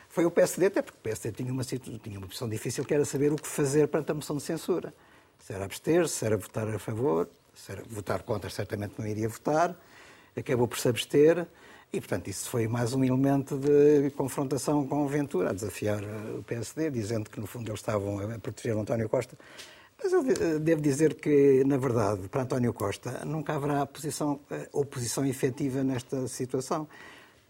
foi o PSD, até porque o PSD tinha uma, tinha uma posição difícil que era saber o que fazer perante a moção de censura. Se era abster-se, se era votar a favor, se era votar contra, certamente não iria votar acabou por se abster e, portanto, isso foi mais um elemento de confrontação com o Ventura, a desafiar o PSD, dizendo que, no fundo, eles estavam a proteger o António Costa. Mas eu devo dizer que, na verdade, para António Costa nunca haverá posição, eh, oposição efetiva nesta situação.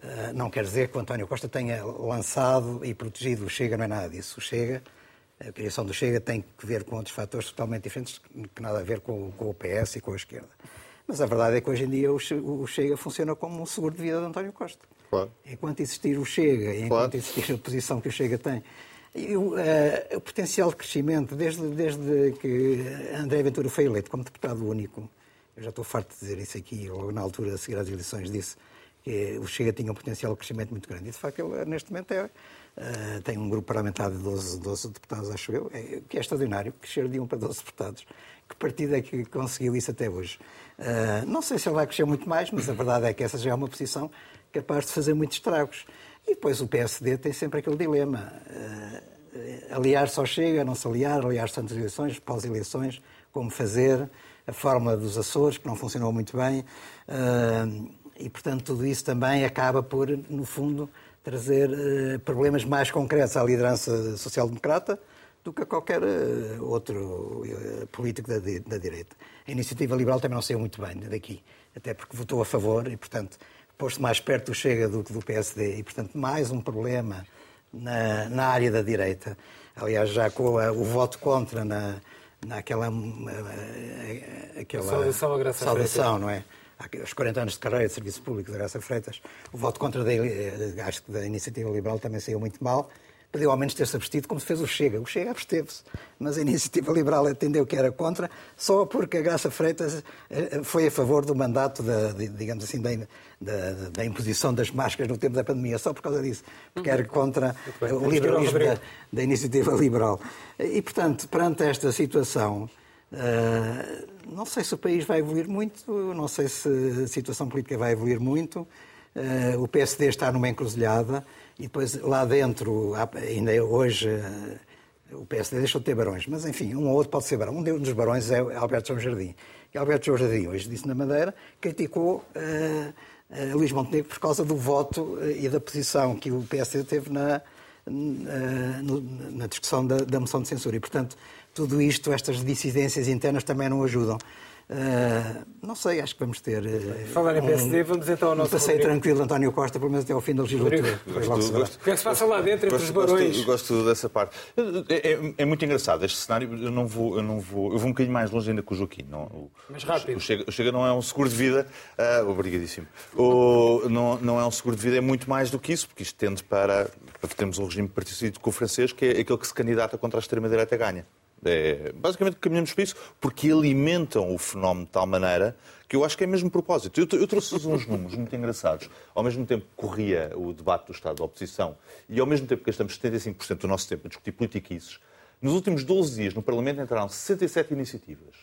Eh, não quer dizer que o António Costa tenha lançado e protegido o Chega, não é nada disso. O Chega a criação do Chega tem que ver com outros fatores totalmente diferentes, que nada a ver com, com o PS e com a esquerda. Mas a verdade é que hoje em dia o Chega funciona como um seguro de vida de António Costa. Claro. Enquanto existir o Chega, enquanto claro. existir a posição que o Chega tem, e o, uh, o, potencial de crescimento, desde, desde que André Ventura foi eleito como deputado único, eu já estou farto de dizer isso aqui, logo na altura a seguir às eleições disse que o Chega tinha um potencial de crescimento muito grande. E de facto ele neste momento é, uh, tem um grupo parlamentar de 12, 12 deputados, acho eu, é, que é extraordinário, crescer de um para 12 deputados. Que partido é que conseguiu isso até hoje? Uh, não sei se ele vai crescer muito mais, mas a verdade é que essa já é uma posição capaz de fazer muitos estragos. E depois o PSD tem sempre aquele dilema. Uh, aliar-se ao Chega, não se aliar, aliar-se antes das eleições, pós-eleições, como fazer, a forma dos Açores, que não funcionou muito bem. Uh, e, portanto, tudo isso também acaba por, no fundo, trazer uh, problemas mais concretos à liderança social-democrata do que a qualquer uh, outro político da, da direita. A iniciativa liberal também não saiu muito bem daqui, até porque votou a favor e, portanto, posto mais perto do Chega do que do PSD e, portanto, mais um problema na, na área da direita. Aliás, já com a, o voto contra na, naquela eh, aquela Graça saudação não é? Aos 40 anos de carreira de serviço público da Graça Freitas, o voto contra da, eh, acho que da Iniciativa Liberal também saiu muito mal pediu ao menos ter-se abstido, como se fez o Chega. O Chega absteve-se, mas a Iniciativa Liberal entendeu que era contra, só porque a Graça Freitas eh, foi a favor do mandato, da, digamos assim, da, da, da, imposição das máscaras no tempo da pandemia, só por causa disso, porque era contra o liberalismo da, da Iniciativa Liberal. E, portanto, perante esta situação, Uh, não sei se o país vai evoluir muito, não sei se a situação política vai evoluir muito. Uh, o PSD está numa encruzilhada. E depois lá dentro, ainda hoje, eh, o PSD deixou de ter barões, mas enfim, um ou outro pode ser barão. Um dos barões é Alberto João Jardim. E Alberto João Jardim, hoje disse na Madeira, criticou uh, uh, Luís Montenegro por causa do voto uh, e da posição que o PSD teve na, na discussão da, da moção de censura. E, portanto, tudo isto, estas dissidências internas também não ajudam. Uh, não sei, acho que vamos ter. Uh, Falar em PSD, um, vamos então ao nosso. Um passeio tranquilo, António Costa, pelo menos até ao fim da legislatura. O que é que se passa lá dentro, entre os barões? Gosto, gosto dessa parte. É, é, é, muito engraçado este cenário. Eu não vou, eu não vou, eu vou um bocadinho mais longe ainda com o Joaquim. Não, o, mais rápido. O Chega, o Chega não é um seguro de vida. Uh, obrigadíssimo. O, não, não é um seguro de vida, é muito mais do que isso, porque isto tende para. para termos um regime parecido com o francês, que é aquele que se candidata contra a extrema-direita ganha. É, basicamente caminhamos para isso porque alimentam o fenómeno de tal maneira que eu acho que é mesmo propósito. Eu, eu trouxe-vos uns números muito engraçados. Ao mesmo tempo que corria o debate do Estado da oposição e ao mesmo tempo que gastamos 75% do nosso tempo a discutir politiquices, nos últimos 12 dias no Parlamento entraram 67 iniciativas.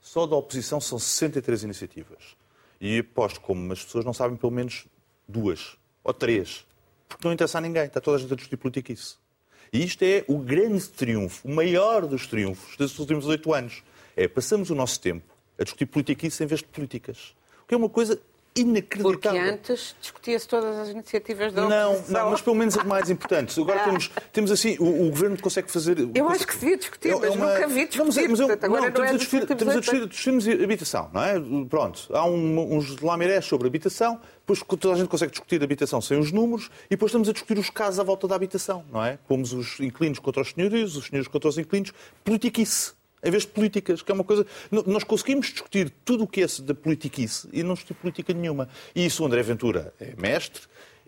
Só da oposição são 63 iniciativas. E aposto como as pessoas não sabem pelo menos duas ou três. Porque não interessa a ninguém. Está toda a gente a discutir politiquice. E isto é o grande triunfo, o maior dos triunfos destes últimos oito anos. É passamos o nosso tempo a discutir politiquice em vez de políticas. O que é uma coisa inacreditável. Porque antes discutia-se todas as iniciativas da oposição. Não, não, mas pelo menos as mais importantes. Agora ah. temos, temos assim, o, o, Governo consegue fazer... Eu acho que se devia discutir, é, mas é uma... nunca vi discutir. Não, mas, eu, agora não, estamos, é a discutir, estamos a discutir, habitação, não é? Pronto, há um, uns lamirés sobre habitação, depois toda a gente consegue discutir habitação sem os números, e depois estamos a discutir os casos à volta da habitação, não é? Pomos os inquilinos contra os senhorios, os senhores contra os inquilinos, politiquice em vez de políticas, que é uma coisa. Nós conseguimos discutir tudo o que é da politiquice e não discutir política nenhuma. E isso o André Ventura é mestre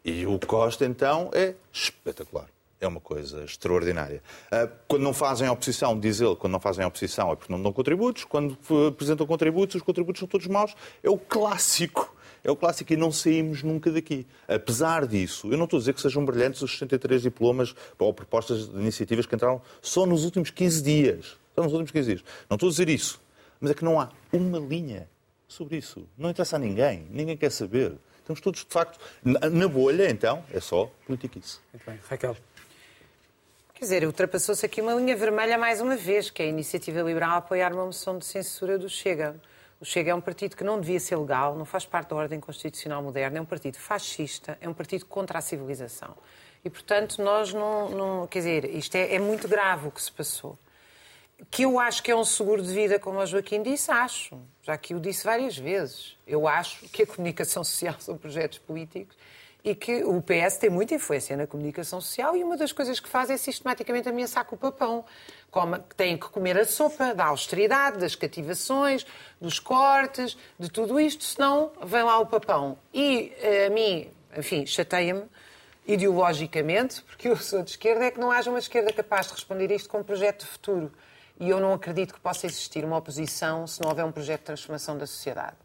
e o Costa, então, é espetacular. É uma coisa extraordinária. Ah, quando não fazem oposição, diz ele, quando não fazem oposição é porque não dão contributos, quando apresentam contributos, os contributos são todos maus. É o clássico. É o clássico e não saímos nunca daqui. Apesar disso, eu não estou a dizer que sejam brilhantes os 63 diplomas ou propostas de iniciativas que entraram só nos últimos 15 dias. Só nos últimos 15 dias. Não estou a dizer isso. Mas é que não há uma linha sobre isso. Não interessa a ninguém. Ninguém quer saber. Estamos todos, de facto, na bolha, então, é só politiquice. Muito bem. Raquel. Quer dizer, ultrapassou-se aqui uma linha vermelha mais uma vez, que é a Iniciativa Liberal a apoiar uma moção de censura do Chega. O Chega é um partido que não devia ser legal, não faz parte da ordem constitucional moderna, é um partido fascista, é um partido contra a civilização. E, portanto, nós não. não quer dizer, isto é, é muito grave o que se passou. Que eu acho que é um seguro de vida, como o Joaquim disse, acho. Já que o disse várias vezes. Eu acho que a comunicação social são projetos políticos e que o PS tem muita influência na comunicação social e uma das coisas que faz é sistematicamente ameaçar com o papão. Como, têm que comer a sopa da austeridade, das cativações, dos cortes, de tudo isto, senão vem lá o papão. E eh, a mim, enfim, chateia-me ideologicamente, porque eu sou de esquerda, é que não haja uma esquerda capaz de responder isto com um projeto de futuro. E eu não acredito que possa existir uma oposição se não houver um projeto de transformação da sociedade.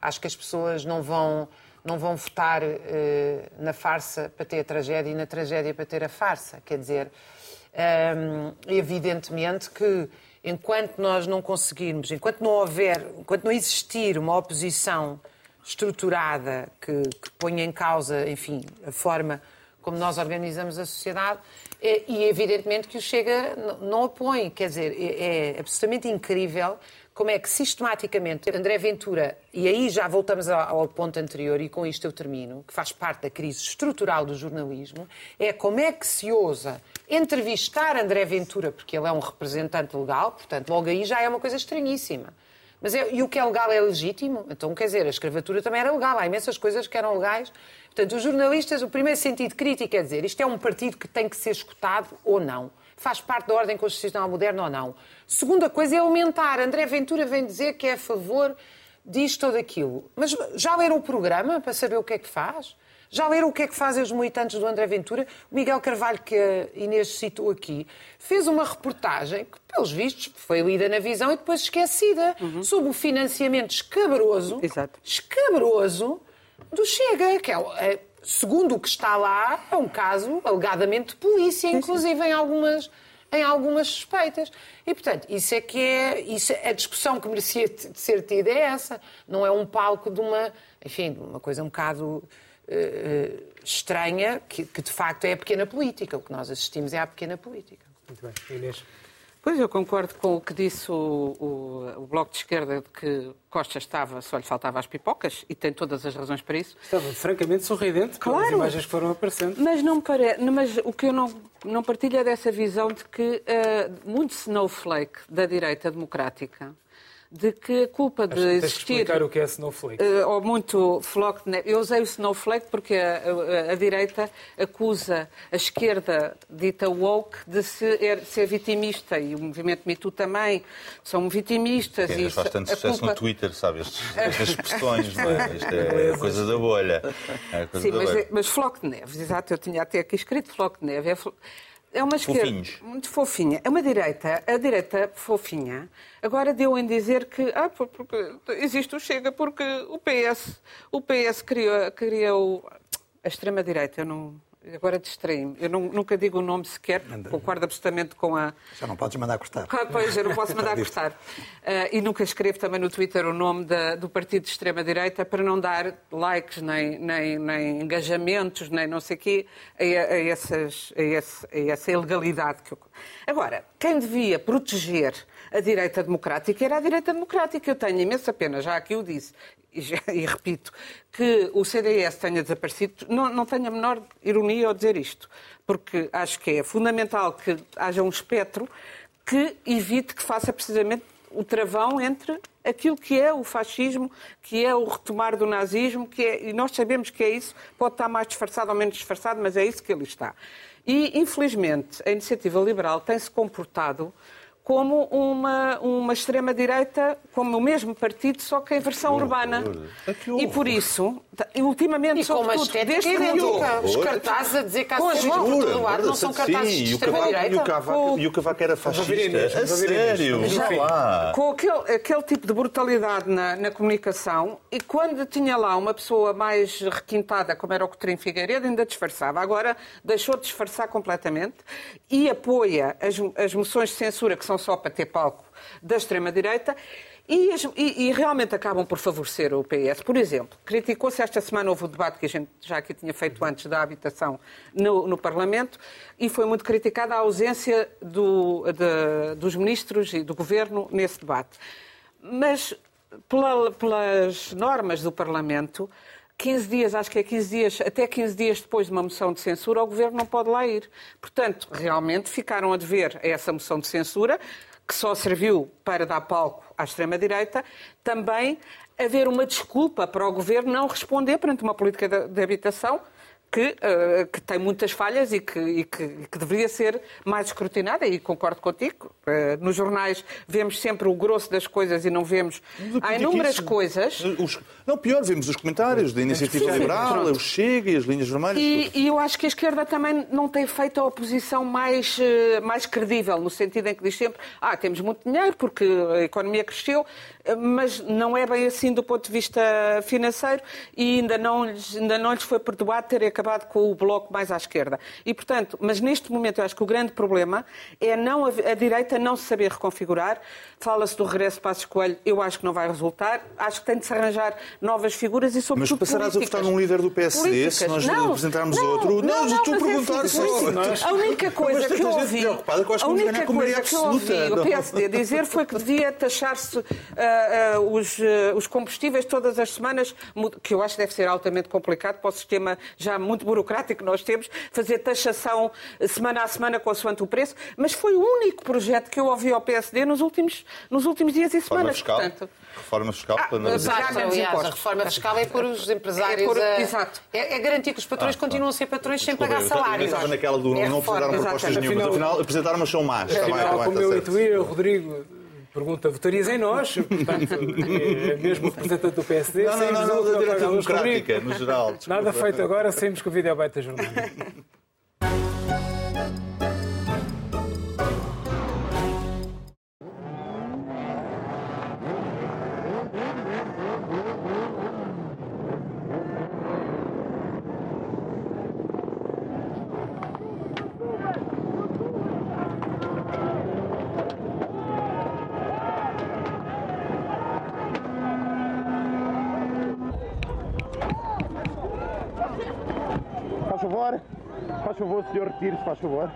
Acho que as pessoas não vão não vão votar eh, na farsa para ter a tragédia e na tragédia para ter a farsa. Quer dizer, um, evidentemente que enquanto nós não conseguirmos, enquanto não houver, enquanto não existir uma oposição estruturada que, que ponha em causa, enfim, a forma como nós organizamos a sociedade, é, e evidentemente que o Chega não, não opõe. Quer dizer, é, é absolutamente incrível como é que sistematicamente André Ventura, e aí já voltamos ao ponto anterior, e com isto eu termino, que faz parte da crise estrutural do jornalismo, é como é que se ousa entrevistar André Ventura, porque ele é um representante legal, portanto, logo aí já é uma coisa estranhíssima. Mas é, e o que é legal é legítimo? Então, quer dizer, a escravatura também era legal, há imensas coisas que eram legais. Portanto, os jornalistas, o primeiro sentido crítico é dizer isto é um partido que tem que ser escutado ou não faz parte da ordem constitucional moderna ou não. Segunda coisa é aumentar. André Ventura vem dizer que é a favor disto ou daquilo. Mas já leram o programa para saber o que é que faz? Já leram o que é que fazem os militantes do André Ventura? O Miguel Carvalho, que a Inês citou aqui, fez uma reportagem que, pelos vistos, foi lida na visão e depois esquecida, uhum. sobre o financiamento escabroso, Exato. escabroso do Chega, que é, é segundo o que está lá, é um caso alegadamente de polícia, inclusive em algumas, em algumas suspeitas. E, portanto, isso é que é. Isso, a discussão que merecia de ser tida é essa. Não é um palco de uma. Enfim, de uma coisa um bocado. Uh, estranha, que, que de facto é a pequena política. O que nós assistimos é à pequena política. Muito bem. Inês. Pois, eu concordo com o que disse o, o, o, Bloco de Esquerda, de que Costa estava, só lhe faltava as pipocas, e tem todas as razões para isso. Estava francamente sorridente com as imagens que foram aparecendo. Mas, não pare... mas o que eu não, não partilho é dessa visão de que uh, muito snowflake da direita democrática de que a culpa de existir... Tens que explicar o que é Snowflake. Uh, ou muito flock de neve. Eu usei o Snowflake porque a, a, a, direita acusa a esquerda dita woke de ser, er, ser vitimista e o movimento Me Too também são vitimistas. Quem faz tanto sucesso culpa... no Twitter, sabe? Estas expressões, não é? Isto é a coisa da bolha. É coisa Sim, da mas, bolha. mas floco de neve, exato, eu tinha até aqui escrito floco de neve. É é uma esquerda Fofinhos. muito fofinha. É uma direita, a direita fofinha, agora deu em dizer que ah, porque existe o Chega porque o PS, o PS criou, criou a extrema-direita. Eu não, Agora distraí-me. Eu não, nunca digo o nome sequer, concordo absolutamente com a. Já não podes mandar cortar. Ah, pois, eu não posso mandar cortar. Uh, e nunca escrevo também no Twitter o nome da, do partido de extrema-direita para não dar likes, nem, nem, nem engajamentos, nem não sei o quê, a, a, essas, a, esse, a essa ilegalidade. Que eu... Agora, quem devia proteger a direita democrática era a direita democrática. Eu tenho imensa pena, já aqui o disse, e, já, e, repito, que o CDS tenha desaparecido, não, não tenho a menor ironia ao dizer isto, porque acho que é fundamental que haja um espectro que evite que faça precisamente o travão entre aquilo que é o fascismo, que é o retomar do nazismo, que é, e nós sabemos que é isso, pode estar mais disfarçado ou menos disfarçado, mas é isso que ele está. E, infelizmente, a iniciativa liberal tem-se comportado como uma, uma extrema-direita, como o mesmo partido, só que em versão urbana. E por isso, ultimamente, e sobretudo, desde que os cartazes a dizer que há por todo lado não são cartazes Sim, de extrema-direita. E o Cavaco, e o Cavaco era fascista. A sério, já lá. Com aquele, aquele tipo de brutalidade na, na comunicação, e quando tinha lá uma pessoa mais requintada, como era o Coutinho Figueiredo, ainda disfarçava. Agora deixou de disfarçar completamente e apoia as, as moções de censura que são só para ter palco da extrema-direita. E, e, e, realmente acabam por favorecer o PS. Por exemplo, criticou-se esta semana, houve o debate que a gente já aqui tinha feito antes da habitação no, no Parlamento, e foi muito criticada a ausência do, de, dos ministros e do governo nesse debate. Mas, pela, pelas normas do Parlamento, 15 dias, acho que é 15 dias, até 15 dias depois de uma moção de censura, o governo não pode lá ir. Portanto, realmente ficaram a dever a essa moção de censura que só serviu para dar palco à extrema-direita, também haver uma desculpa para o governo não responder perante uma política de, de habitação que, uh, que tem muitas falhas e que, e que, que, deveria ser mais escrutinada, e concordo contigo. Uh, nos jornais vemos sempre o grosso das coisas e não vemos. Há inúmeras coisas. Os, não, pior, vemos os comentários da Iniciativa sim, Liberal, o Chega e as linhas vermelhas. E, e, eu acho que a esquerda também não tem feito a oposição mais, uh, mais credível, no sentido em que diz sempre: ah, temos muito dinheiro porque a economia cresceu, mas não é bem assim do ponto de vista financeiro e ainda não, ainda não lhes foi perdoado ter acabado com o bloco mais à esquerda. E, portanto, mas neste momento eu acho que o grande problema é não a, direita não se saber reconfigurar. Fala-se do regresso de Passos Coelho, eu acho que não vai resultar. Acho que tem de se arranjar novas figuras e, sobretudo, Mas passarás políticas. a votar num líder do PSD políticas. se nós não, apresentarmos não, outro? Não, não, estou a perguntar é só. A única coisa que eu ouvi, a única coisa que eu ouvi o PSD dizer foi que devia taxar-se uh, uh, os, uh, os combustíveis todas as semanas, que eu acho que deve ser altamente complicado para o sistema já muito burocrático que nós temos, fazer taxação semana a semana consoante o preço, mas foi o único projeto que eu ouvi ao PSD nos últimos, nos últimos dias e semanas. Reforma fiscal, Portanto, reforma fiscal ah, para exato, aliás, a reforma fiscal é por os empresários. É, por, a, exato. É, é, garantir que os patrões ah, continuam a ser patrões sem pagar salários. Eu naquela do é não apresentaram propostas nenhumas, afinal apresentaram, mas são más. É, afinal, como eu intuí, Rodrigo pergunta, votarias em nós? Portanto, é mesmo representante do PSD. Não, não, não, não, da direita democrática, no geral. Nada feito agora, saímos com o vídeo beta jornalista. Senhor, retire-se, faz favor.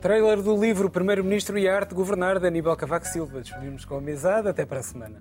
Trailer do livro Primeiro-Ministro e a Arte de Governar, de Aníbal Cavaco Silva. Despedimos com amizade. Até para a semana.